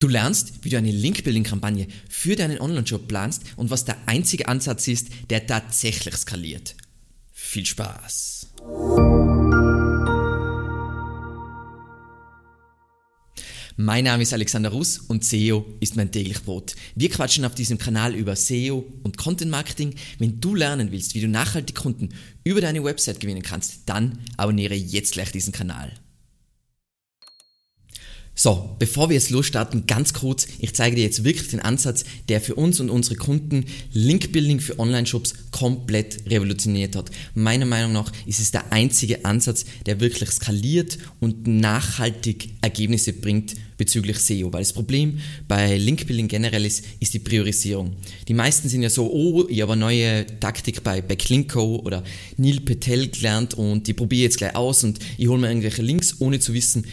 Du lernst, wie du eine Link-Building-Kampagne für deinen Online-Shop planst und was der einzige Ansatz ist, der tatsächlich skaliert. Viel Spaß! Mein Name ist Alexander Russ und SEO ist mein täglich Brot. Wir quatschen auf diesem Kanal über SEO und Content Marketing. Wenn du lernen willst, wie du nachhaltig Kunden über deine Website gewinnen kannst, dann abonniere jetzt gleich diesen Kanal. So, bevor wir jetzt losstarten, ganz kurz, ich zeige dir jetzt wirklich den Ansatz, der für uns und unsere Kunden Link-Building für Online-Shops komplett revolutioniert hat. Meiner Meinung nach ist es der einzige Ansatz, der wirklich skaliert und nachhaltig Ergebnisse bringt bezüglich SEO. Weil das Problem bei Link-Building generell ist, ist die Priorisierung. Die meisten sind ja so, oh, ich habe eine neue Taktik bei Backlinko oder Neil Patel gelernt und die probiere jetzt gleich aus und ich hole mir irgendwelche Links, ohne zu wissen,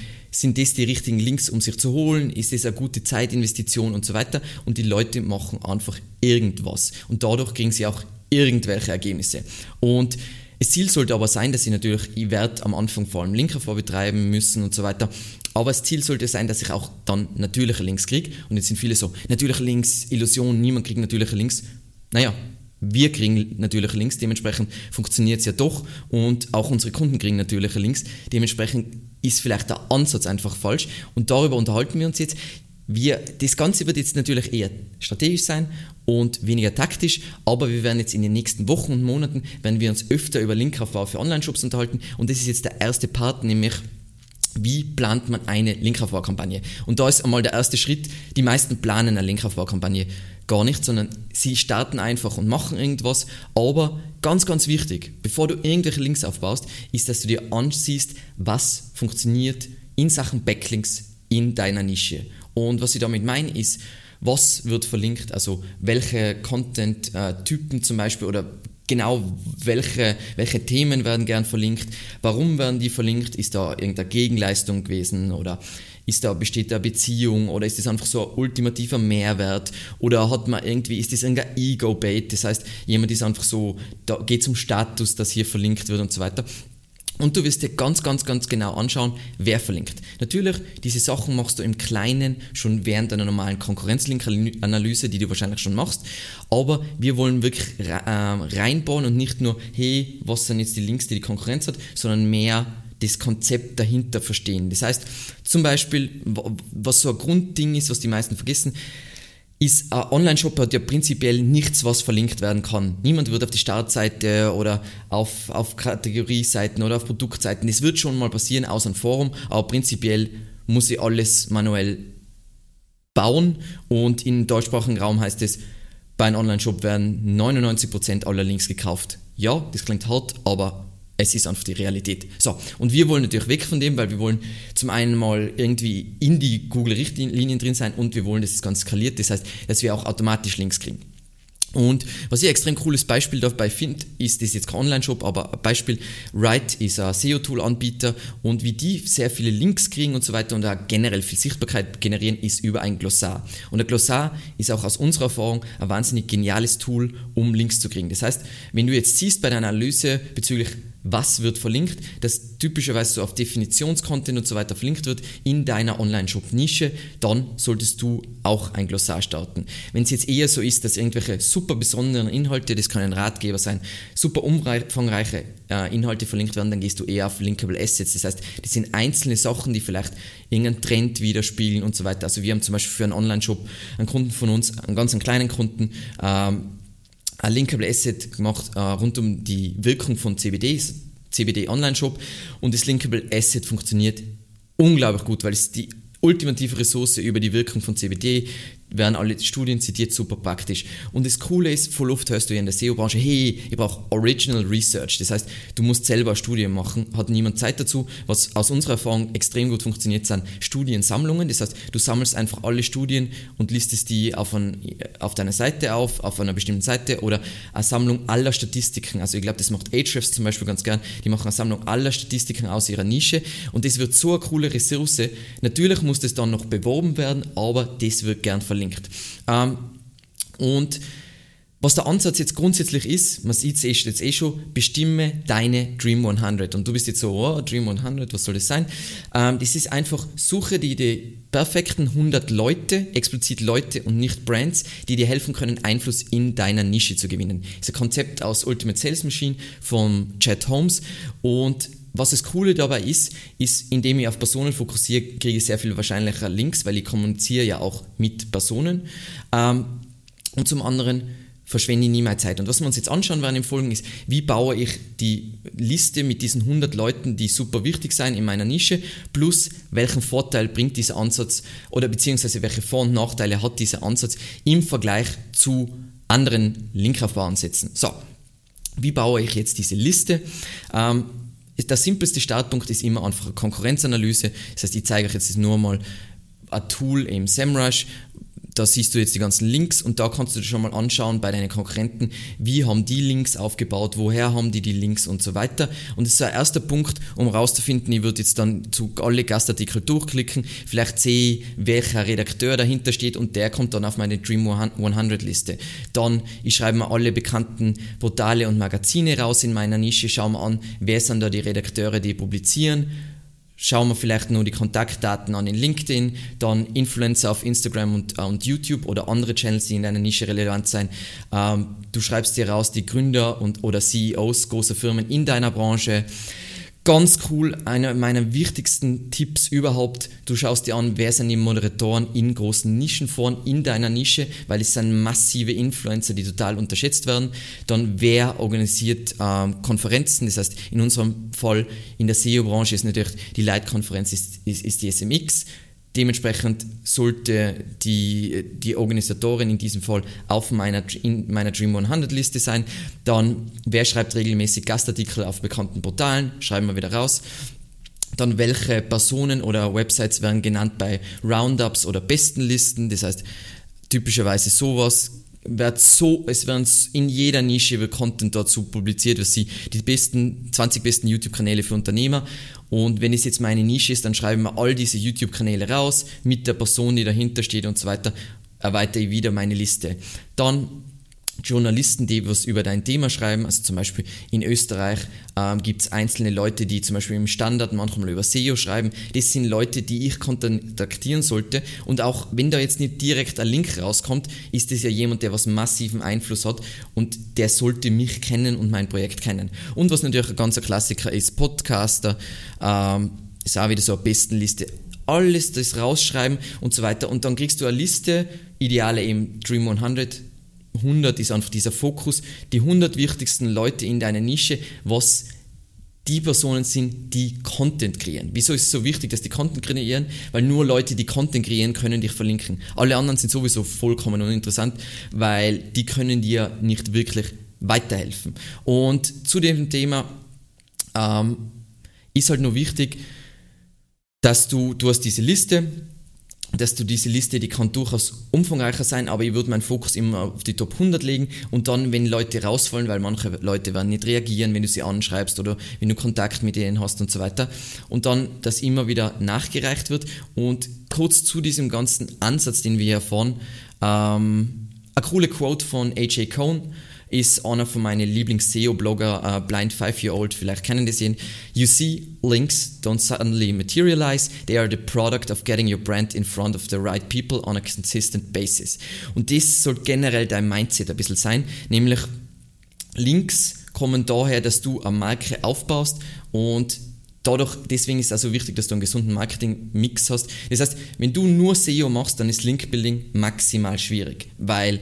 sind das die richtigen Links, um sich zu holen? Ist das eine gute Zeitinvestition und so weiter? Und die Leute machen einfach irgendwas. Und dadurch kriegen sie auch irgendwelche Ergebnisse. Und das Ziel sollte aber sein, dass sie natürlich, ich werde am Anfang vor allem Linker vorbetreiben müssen und so weiter. Aber das Ziel sollte sein, dass ich auch dann natürliche Links kriege. Und jetzt sind viele so, natürliche Links, Illusion, niemand kriegt natürliche Links. Naja, wir kriegen natürliche Links, dementsprechend funktioniert es ja doch und auch unsere Kunden kriegen natürliche Links. Dementsprechend ist vielleicht der Ansatz einfach falsch und darüber unterhalten wir uns jetzt. Wir, das Ganze wird jetzt natürlich eher strategisch sein und weniger taktisch, aber wir werden jetzt in den nächsten Wochen und Monaten, werden wir uns öfter über Linkaufbau für Online-Shops unterhalten und das ist jetzt der erste Part, nämlich wie plant man eine Linkaufbaukampagne? Und da ist einmal der erste Schritt, die meisten planen eine Linkaufbaukampagne gar nicht, sondern sie starten einfach und machen irgendwas. Aber ganz, ganz wichtig, bevor du irgendwelche Links aufbaust, ist, dass du dir ansiehst, was funktioniert in Sachen Backlinks in deiner Nische. Und was ich damit meine, ist, was wird verlinkt, also welche Content-Typen zum Beispiel oder genau welche, welche Themen werden gern verlinkt, warum werden die verlinkt, ist da irgendeine Gegenleistung gewesen oder ist da, besteht da Beziehung oder ist das einfach so ein ultimativer Mehrwert oder hat man irgendwie, ist das irgendein Ego-Bait, das heißt, jemand ist einfach so, da geht zum Status, dass hier verlinkt wird und so weiter. Und du wirst dir ganz, ganz, ganz genau anschauen, wer verlinkt. Natürlich, diese Sachen machst du im Kleinen schon während einer normalen Konkurrenzlink-Analyse, die du wahrscheinlich schon machst. Aber wir wollen wirklich ähm, reinbauen und nicht nur, hey, was sind jetzt die Links, die die Konkurrenz hat, sondern mehr das Konzept dahinter verstehen. Das heißt, zum Beispiel, was so ein Grundding ist, was die meisten vergessen, ist, ein Online-Shop hat ja prinzipiell nichts, was verlinkt werden kann. Niemand wird auf die Startseite oder auf, auf Kategorieseiten oder auf Produktseiten. Das wird schon mal passieren, außer ein Forum, aber prinzipiell muss ich alles manuell bauen und im deutschsprachigen Raum heißt es, bei einem Online-Shop werden 99% aller Links gekauft. Ja, das klingt hart, aber es ist einfach die Realität. So, und wir wollen natürlich weg von dem, weil wir wollen zum einen mal irgendwie in die Google-Richtlinien drin sein und wir wollen, dass es ganz skaliert. Das heißt, dass wir auch automatisch Links kriegen. Und was ich extrem cooles Beispiel dabei finde, ist das jetzt kein Online-Shop, aber ein Beispiel, Write ist ein SEO-Tool-Anbieter und wie die sehr viele Links kriegen und so weiter und auch generell viel Sichtbarkeit generieren, ist über ein Glossar. Und ein Glossar ist auch aus unserer Erfahrung ein wahnsinnig geniales Tool, um Links zu kriegen. Das heißt, wenn du jetzt siehst bei deiner Analyse bezüglich was wird verlinkt, das typischerweise so auf Definitionscontent und so weiter verlinkt wird in deiner Online-Shop-Nische, dann solltest du auch ein Glossar starten. Wenn es jetzt eher so ist, dass irgendwelche super besonderen Inhalte, das kann ein Ratgeber sein, super umfangreiche äh, Inhalte verlinkt werden, dann gehst du eher auf Linkable Assets. Das heißt, das sind einzelne Sachen, die vielleicht irgendeinen Trend widerspiegeln und so weiter. Also wir haben zum Beispiel für einen Online-Shop einen Kunden von uns, einen ganz einen kleinen Kunden, ähm, ein Linkable Asset gemacht äh, rund um die Wirkung von CBD, CBD Online Shop und das Linkable Asset funktioniert unglaublich gut, weil es die ultimative Ressource über die Wirkung von CBD, werden alle Studien zitiert, super praktisch. Und das Coole ist, voll oft hörst du ja in der SEO-Branche, hey, ich brauche Original Research. Das heißt, du musst selber Studien machen, hat niemand Zeit dazu. Was aus unserer Erfahrung extrem gut funktioniert, sind Studiensammlungen. Das heißt, du sammelst einfach alle Studien und listest die auf, ein, auf deiner Seite auf, auf einer bestimmten Seite oder eine Sammlung aller Statistiken. Also ich glaube, das macht Ahrefs zum Beispiel ganz gern. Die machen eine Sammlung aller Statistiken aus ihrer Nische und das wird so eine coole Ressource. Natürlich muss das dann noch beworben werden, aber das wird gern verlinkt verlinkt. Ähm, und Was der Ansatz jetzt grundsätzlich ist, man sieht es jetzt eh schon, bestimme deine Dream 100. Und du bist jetzt so, oh, Dream 100, was soll das sein? Ähm, das ist einfach, suche dir die perfekten 100 Leute, explizit Leute und nicht Brands, die dir helfen können, Einfluss in deiner Nische zu gewinnen. Das ist ein Konzept aus Ultimate Sales Machine von Chad Holmes und was das Coole dabei ist, ist, indem ich auf Personen fokussiere, kriege ich sehr viel wahrscheinlicher Links, weil ich kommuniziere ja auch mit Personen. Ähm, und zum anderen verschwende ich nie meine Zeit. Und was wir uns jetzt anschauen werden im Folgen ist, wie baue ich die Liste mit diesen 100 Leuten, die super wichtig sein in meiner Nische, plus welchen Vorteil bringt dieser Ansatz oder beziehungsweise welche Vor- und Nachteile hat dieser Ansatz im Vergleich zu anderen Linkaufbauansätzen. So, wie baue ich jetzt diese Liste? Ähm, der simpelste Startpunkt ist immer einfach eine Konkurrenzanalyse. Das heißt, ich zeige euch jetzt nur mal ein Tool im SEMrush, da siehst du jetzt die ganzen Links und da kannst du dir schon mal anschauen bei deinen Konkurrenten, wie haben die Links aufgebaut, woher haben die die Links und so weiter. Und das ist ein erster Punkt, um rauszufinden, ich würde jetzt dann zu alle Gastartikel durchklicken, vielleicht sehe ich, welcher Redakteur dahinter steht und der kommt dann auf meine Dream 100 Liste. Dann, ich schreibe mir alle bekannten Portale und Magazine raus in meiner Nische, schaue mir an, wer sind da die Redakteure, die publizieren schauen wir vielleicht nur die Kontaktdaten an in LinkedIn, dann Influencer auf Instagram und, äh, und YouTube oder andere Channels, die in deiner Nische relevant sein. Ähm, du schreibst dir raus die Gründer und, oder CEOs großer Firmen in deiner Branche. Ganz cool, einer meiner wichtigsten Tipps überhaupt. Du schaust dir an, wer sind die Moderatoren in großen Nischenforen in deiner Nische, weil es sind massive Influencer, die total unterschätzt werden. Dann wer organisiert ähm, Konferenzen, das heißt in unserem Fall in der SEO-Branche ist natürlich die Leitkonferenz ist, ist, ist die SMX. Dementsprechend sollte die, die Organisatorin in diesem Fall auf meiner, in meiner Dream 100 Liste sein. Dann, wer schreibt regelmäßig Gastartikel auf bekannten Portalen? Schreiben wir wieder raus. Dann, welche Personen oder Websites werden genannt bei Roundups oder Bestenlisten? Das heißt, typischerweise sowas wird so, es werden in jeder Nische wird Content dazu publiziert, was sie die besten, 20 besten YouTube-Kanäle für Unternehmer. Und wenn es jetzt meine Nische ist, dann schreiben wir all diese YouTube-Kanäle raus mit der Person, die dahinter steht und so weiter, erweitere ich wieder meine Liste. Dann Journalisten, die was über dein Thema schreiben. Also zum Beispiel in Österreich ähm, gibt es einzelne Leute, die zum Beispiel im Standard manchmal über SEO schreiben. Das sind Leute, die ich kontaktieren sollte. Und auch wenn da jetzt nicht direkt ein Link rauskommt, ist das ja jemand, der was massiven Einfluss hat und der sollte mich kennen und mein Projekt kennen. Und was natürlich ein ganzer Klassiker ist, Podcaster, ähm, ist auch wieder so eine Bestenliste alles das rausschreiben und so weiter. Und dann kriegst du eine Liste, ideale eben Dream 100, 100 ist einfach dieser Fokus, die 100 wichtigsten Leute in deiner Nische, was die Personen sind, die Content kreieren. Wieso ist es so wichtig, dass die Content kreieren? Weil nur Leute, die Content kreieren, können dich verlinken. Alle anderen sind sowieso vollkommen uninteressant, weil die können dir nicht wirklich weiterhelfen. Und zu dem Thema ähm, ist halt nur wichtig, dass du, du hast diese Liste, dass du diese Liste, die kann durchaus umfangreicher sein, aber ich würde meinen Fokus immer auf die Top 100 legen und dann, wenn Leute rausfallen, weil manche Leute werden nicht reagieren, wenn du sie anschreibst oder wenn du Kontakt mit denen hast und so weiter und dann, dass immer wieder nachgereicht wird und kurz zu diesem ganzen Ansatz, den wir hier erfahren, ähm, eine coole Quote von AJ Cohn, ist einer von meinen Lieblings-SEO-Blogger, uh, Blind Five Year Old, vielleicht kennen die ihn. You see, links don't suddenly materialize, they are the product of getting your brand in front of the right people on a consistent basis. Und das soll generell dein Mindset ein bisschen sein, nämlich Links kommen daher, dass du eine Marke aufbaust und dadurch, deswegen ist es also wichtig, dass du einen gesunden Marketing-Mix hast. Das heißt, wenn du nur SEO machst, dann ist Link-Building maximal schwierig, weil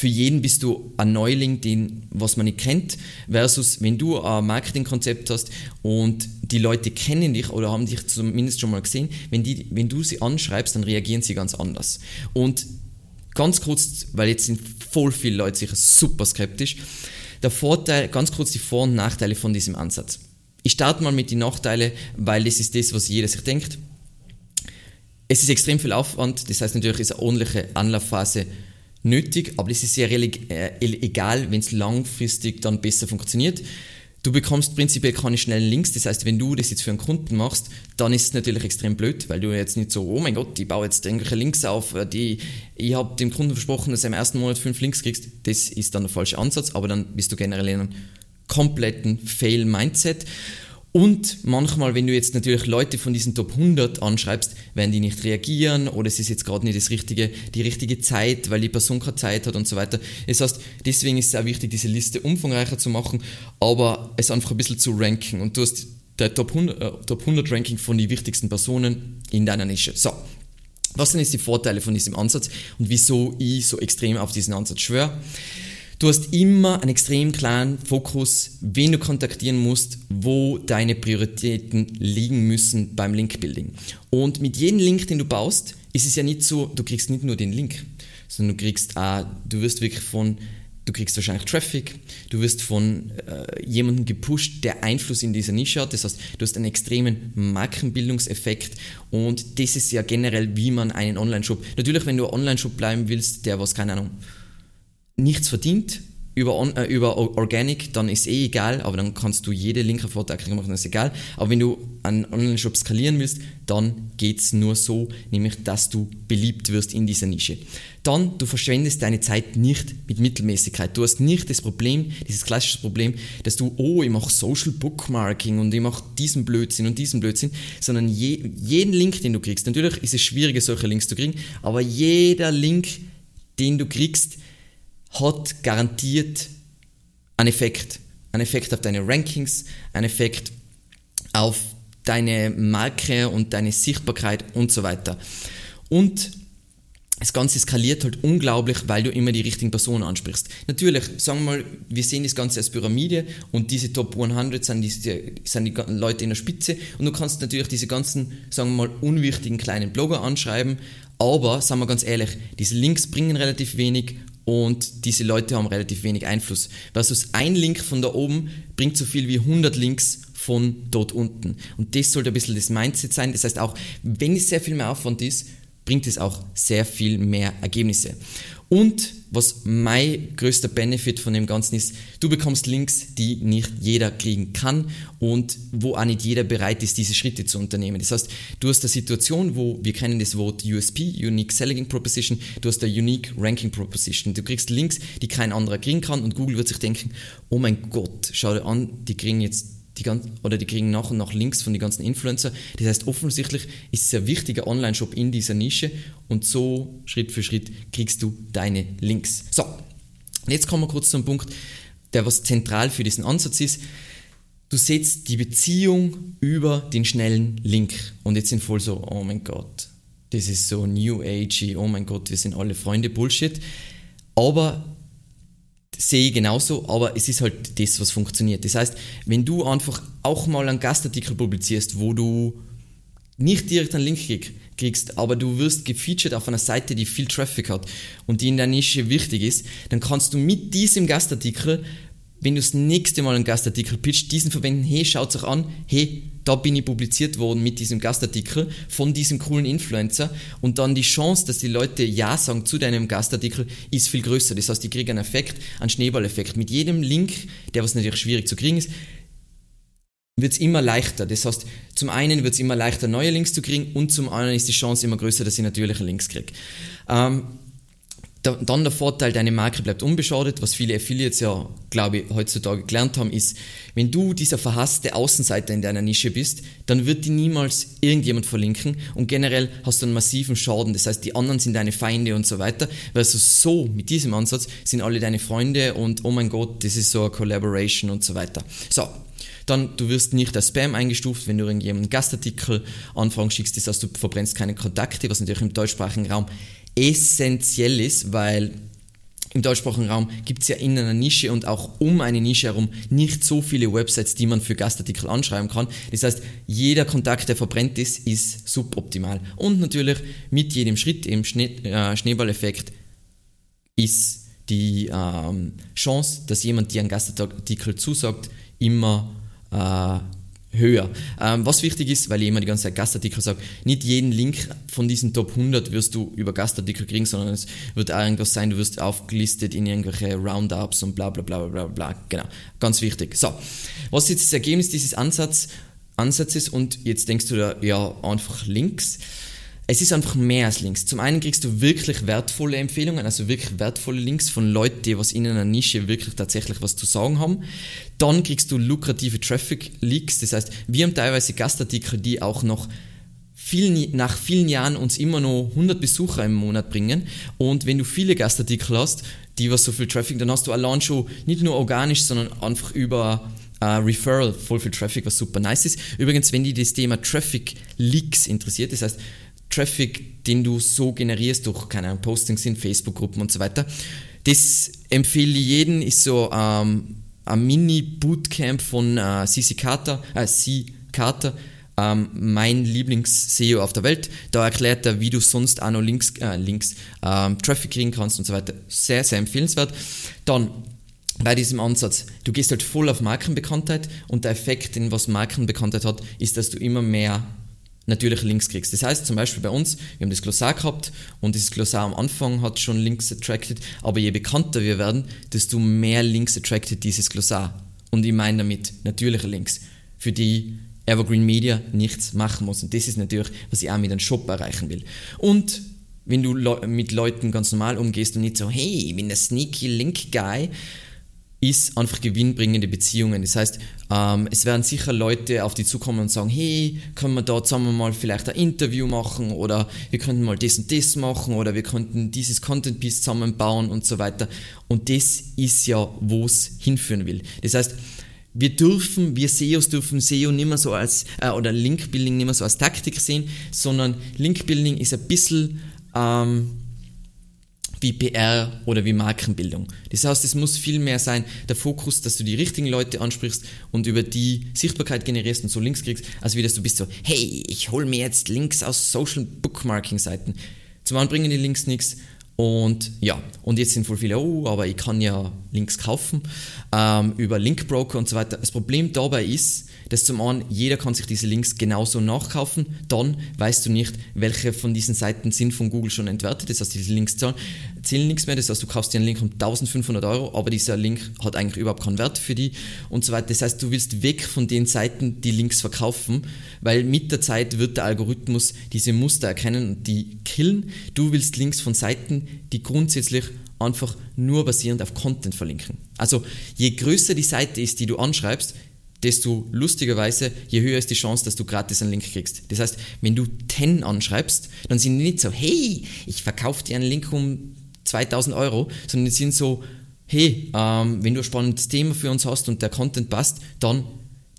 für jeden bist du ein Neuling, den, was man nicht kennt, versus wenn du ein Marketingkonzept hast und die Leute kennen dich oder haben dich zumindest schon mal gesehen, wenn, die, wenn du sie anschreibst, dann reagieren sie ganz anders. Und ganz kurz, weil jetzt sind voll viele Leute sicher super skeptisch, der Vorteil, ganz kurz die Vor- und Nachteile von diesem Ansatz. Ich starte mal mit den Nachteilen, weil das ist das, was jeder sich denkt. Es ist extrem viel Aufwand, das heißt natürlich ist eine ordentliche Anlaufphase nötig, aber das ist sehr äh, egal, wenn es langfristig dann besser funktioniert. Du bekommst prinzipiell keine schnellen Links, das heißt, wenn du das jetzt für einen Kunden machst, dann ist es natürlich extrem blöd, weil du jetzt nicht so, oh mein Gott, ich baue jetzt irgendwelche Links auf, äh, die, ich habe dem Kunden versprochen, dass er im ersten Monat fünf Links kriegst, das ist dann der falsche Ansatz, aber dann bist du generell in einem kompletten Fail-Mindset. Und manchmal, wenn du jetzt natürlich Leute von diesen Top 100 anschreibst, werden die nicht reagieren oder es ist jetzt gerade nicht das richtige, die richtige Zeit, weil die Person keine Zeit hat und so weiter. Das heißt, deswegen ist es auch wichtig, diese Liste umfangreicher zu machen, aber es einfach ein bisschen zu ranken. Und du hast der Top 100, äh, Top 100 Ranking von den wichtigsten Personen in deiner Nische. So, was sind jetzt die Vorteile von diesem Ansatz und wieso ich so extrem auf diesen Ansatz schwöre? Du hast immer einen extrem klaren Fokus, wen du kontaktieren musst, wo deine Prioritäten liegen müssen beim Linkbuilding. Und mit jedem Link, den du baust, ist es ja nicht so, du kriegst nicht nur den Link, sondern du kriegst auch, du wirst wirklich von du kriegst wahrscheinlich Traffic, du wirst von äh, jemandem gepusht, der Einfluss in dieser Nische hat. Das heißt, du hast einen extremen Markenbildungseffekt und das ist ja generell, wie man einen Online-Shop. Natürlich, wenn du Online-Shop bleiben willst, der was, keine Ahnung, nichts verdient über, äh, über Organic, dann ist eh egal, aber dann kannst du jede linke Vorteile machen, das ist egal. Aber wenn du einen Online-Shop skalieren willst, dann geht es nur so, nämlich dass du beliebt wirst in dieser Nische. Dann, du verschwendest deine Zeit nicht mit Mittelmäßigkeit. Du hast nicht das Problem, dieses klassische Problem, dass du, oh, ich mache Social Bookmarking und ich mache diesen Blödsinn und diesen Blödsinn, sondern je, jeden Link, den du kriegst, natürlich ist es schwieriger, solche Links zu kriegen, aber jeder Link, den du kriegst, hat garantiert einen Effekt. Einen Effekt auf deine Rankings, einen Effekt auf deine Marke und deine Sichtbarkeit und so weiter. Und das Ganze skaliert halt unglaublich, weil du immer die richtigen Personen ansprichst. Natürlich, sagen wir mal, wir sehen das Ganze als Pyramide und diese Top 100 sind die, sind die Leute in der Spitze und du kannst natürlich diese ganzen, sagen wir mal, unwichtigen kleinen Blogger anschreiben, aber, sagen wir ganz ehrlich, diese Links bringen relativ wenig und diese Leute haben relativ wenig Einfluss. Versus ein Link von da oben bringt so viel wie 100 Links von dort unten. Und das sollte ein bisschen das Mindset sein. Das heißt auch, wenn es sehr viel mehr Aufwand ist, bringt es auch sehr viel mehr Ergebnisse. Und was mein größter Benefit von dem Ganzen ist, du bekommst Links, die nicht jeder kriegen kann und wo auch nicht jeder bereit ist, diese Schritte zu unternehmen. Das heißt, du hast eine Situation, wo wir kennen das Wort USP, Unique Selling Proposition, du hast eine Unique Ranking Proposition. Du kriegst Links, die kein anderer kriegen kann und Google wird sich denken, oh mein Gott, schau dir an, die kriegen jetzt die ganzen, oder die kriegen nach und nach Links von den ganzen Influencer. Das heißt, offensichtlich ist es ein wichtiger Online-Shop in dieser Nische und so Schritt für Schritt kriegst du deine Links. So, jetzt kommen wir kurz zum Punkt, der was zentral für diesen Ansatz ist. Du setzt die Beziehung über den schnellen Link und jetzt sind voll so, oh mein Gott, das ist so New Agey, oh mein Gott, wir sind alle Freunde, Bullshit. Aber sehe ich genauso, aber es ist halt das, was funktioniert. Das heißt, wenn du einfach auch mal einen Gastartikel publizierst, wo du nicht direkt einen Link kriegst, aber du wirst gefeatured auf einer Seite, die viel Traffic hat und die in der Nische wichtig ist, dann kannst du mit diesem Gastartikel wenn du das nächste Mal einen Gastartikel pitcht, diesen verwenden, hey, schaut euch an, hey, da bin ich publiziert worden mit diesem Gastartikel von diesem coolen Influencer und dann die Chance, dass die Leute Ja sagen zu deinem Gastartikel, ist viel größer. Das heißt, die kriegen einen Effekt, einen Schneeballeffekt. Mit jedem Link, der was natürlich schwierig zu kriegen ist, wird es immer leichter. Das heißt, zum einen wird es immer leichter, neue Links zu kriegen und zum anderen ist die Chance immer größer, dass ich natürliche Links kriege. Ähm, dann der Vorteil, deine Marke bleibt unbeschadet. Was viele Affiliates ja, glaube ich, heutzutage gelernt haben, ist, wenn du dieser verhasste Außenseiter in deiner Nische bist, dann wird die niemals irgendjemand verlinken und generell hast du einen massiven Schaden. Das heißt, die anderen sind deine Feinde und so weiter. Weil also so, mit diesem Ansatz, sind alle deine Freunde und oh mein Gott, das ist so eine Collaboration und so weiter. So, dann, du wirst nicht als Spam eingestuft, wenn du irgendjemanden Gastartikel Anfragen schickst, das heißt, du verbrennst keine Kontakte, was natürlich im deutschsprachigen Raum essentiell ist, weil im deutschsprachigen Raum gibt es ja in einer Nische und auch um eine Nische herum nicht so viele Websites, die man für Gastartikel anschreiben kann. Das heißt, jeder Kontakt, der verbrennt ist, ist suboptimal. Und natürlich mit jedem Schritt im Schnee, äh, Schneeballeffekt ist die ähm, Chance, dass jemand dir einen Gastartikel zusagt, immer äh, höher. Ähm, was wichtig ist, weil ich immer die ganze Zeit Gastartikel sage, nicht jeden Link von diesen Top 100 wirst du über Gastartikel kriegen, sondern es wird auch irgendwas sein, du wirst aufgelistet in irgendwelche Roundups und bla bla bla bla bla. Genau, ganz wichtig. So, was ist jetzt das Ergebnis dieses Ansatz, Ansatzes und jetzt denkst du da, ja, einfach Links es ist einfach mehr als Links. Zum einen kriegst du wirklich wertvolle Empfehlungen, also wirklich wertvolle Links von Leuten, die was in einer Nische wirklich tatsächlich was zu sagen haben. Dann kriegst du lukrative Traffic-Leaks, das heißt, wir haben teilweise Gastartikel, die auch noch viel, nach vielen Jahren uns immer noch 100 Besucher im Monat bringen. Und wenn du viele Gastartikel hast, die was so viel Traffic, dann hast du allein schon nicht nur organisch, sondern einfach über Uh, Referral voll viel Traffic, was super nice ist. Übrigens, wenn dich das Thema Traffic Leaks interessiert, das heißt Traffic, den du so generierst durch, keine Ahnung, Postings in Facebook-Gruppen und so weiter. Das empfehle ich jedem, ist so ähm, ein Mini-Bootcamp von äh, CC Carter, äh, C. Carter, ähm, mein Lieblings-SEO auf der Welt. Da erklärt er, wie du sonst auch noch Links, äh, Links ähm, Traffic kriegen kannst und so weiter. Sehr, sehr empfehlenswert. Dann, bei diesem Ansatz, du gehst halt voll auf Markenbekanntheit und der Effekt, den was Markenbekanntheit hat, ist, dass du immer mehr natürliche Links kriegst. Das heißt zum Beispiel bei uns, wir haben das Glossar gehabt und dieses Glossar am Anfang hat schon Links attracted, aber je bekannter wir werden, desto mehr Links attracted dieses Glossar. Und ich meine damit natürliche Links, für die Evergreen Media nichts machen muss. Und das ist natürlich, was ich auch mit einem Shop erreichen will. Und wenn du mit Leuten ganz normal umgehst und nicht so, hey, ich bin der sneaky Link Guy, ist einfach gewinnbringende Beziehungen. Das heißt, ähm, es werden sicher Leute auf die zukommen und sagen, hey, können wir da zusammen mal vielleicht ein Interview machen oder wir könnten mal das und das machen oder wir könnten dieses Content Piece zusammenbauen und so weiter. Und das ist ja, wo es hinführen will. Das heißt, wir dürfen, wir SEOs dürfen SEO nicht mehr so als, äh, oder Link Building nicht mehr so als Taktik sehen, sondern Link Building ist ein bisschen, ähm, wie PR oder wie Markenbildung. Das heißt, es muss viel mehr sein, der Fokus, dass du die richtigen Leute ansprichst und über die Sichtbarkeit generierst und so Links kriegst, als wie dass du bist so, hey, ich hole mir jetzt Links aus Social Bookmarking Seiten. Zum einen bringen die Links nichts und ja, und jetzt sind voll viele, oh, aber ich kann ja Links kaufen ähm, über Linkbroker und so weiter. Das Problem dabei ist, dass zum einen jeder kann sich diese Links genauso nachkaufen, dann weißt du nicht, welche von diesen Seiten sind von Google schon entwertet, das heißt, diese Links zahlen, zählen nichts mehr, das heißt, du kaufst dir einen Link um 1500 Euro, aber dieser Link hat eigentlich überhaupt keinen Wert für die und so weiter. Das heißt, du willst weg von den Seiten, die Links verkaufen, weil mit der Zeit wird der Algorithmus diese Muster erkennen und die killen. Du willst Links von Seiten, die grundsätzlich einfach nur basierend auf Content verlinken. Also je größer die Seite ist, die du anschreibst, desto lustigerweise, je höher ist die Chance, dass du gratis einen Link kriegst. Das heißt, wenn du 10 anschreibst, dann sind die nicht so, hey, ich verkaufe dir einen Link um 2000 Euro, sondern die sind so, hey, ähm, wenn du ein spannendes Thema für uns hast und der Content passt, dann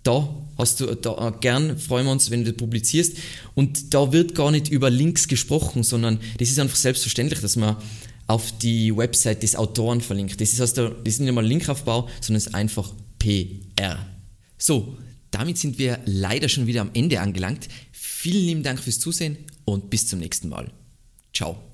da hast du da, äh, gern freuen wir uns, wenn du publizierst. Und da wird gar nicht über Links gesprochen, sondern das ist einfach selbstverständlich, dass man auf die Website des Autoren verlinkt. Das ist, also, das ist nicht mal Linkaufbau, sondern es ist einfach PR. So, damit sind wir leider schon wieder am Ende angelangt. Vielen lieben Dank fürs Zusehen und bis zum nächsten Mal. Ciao.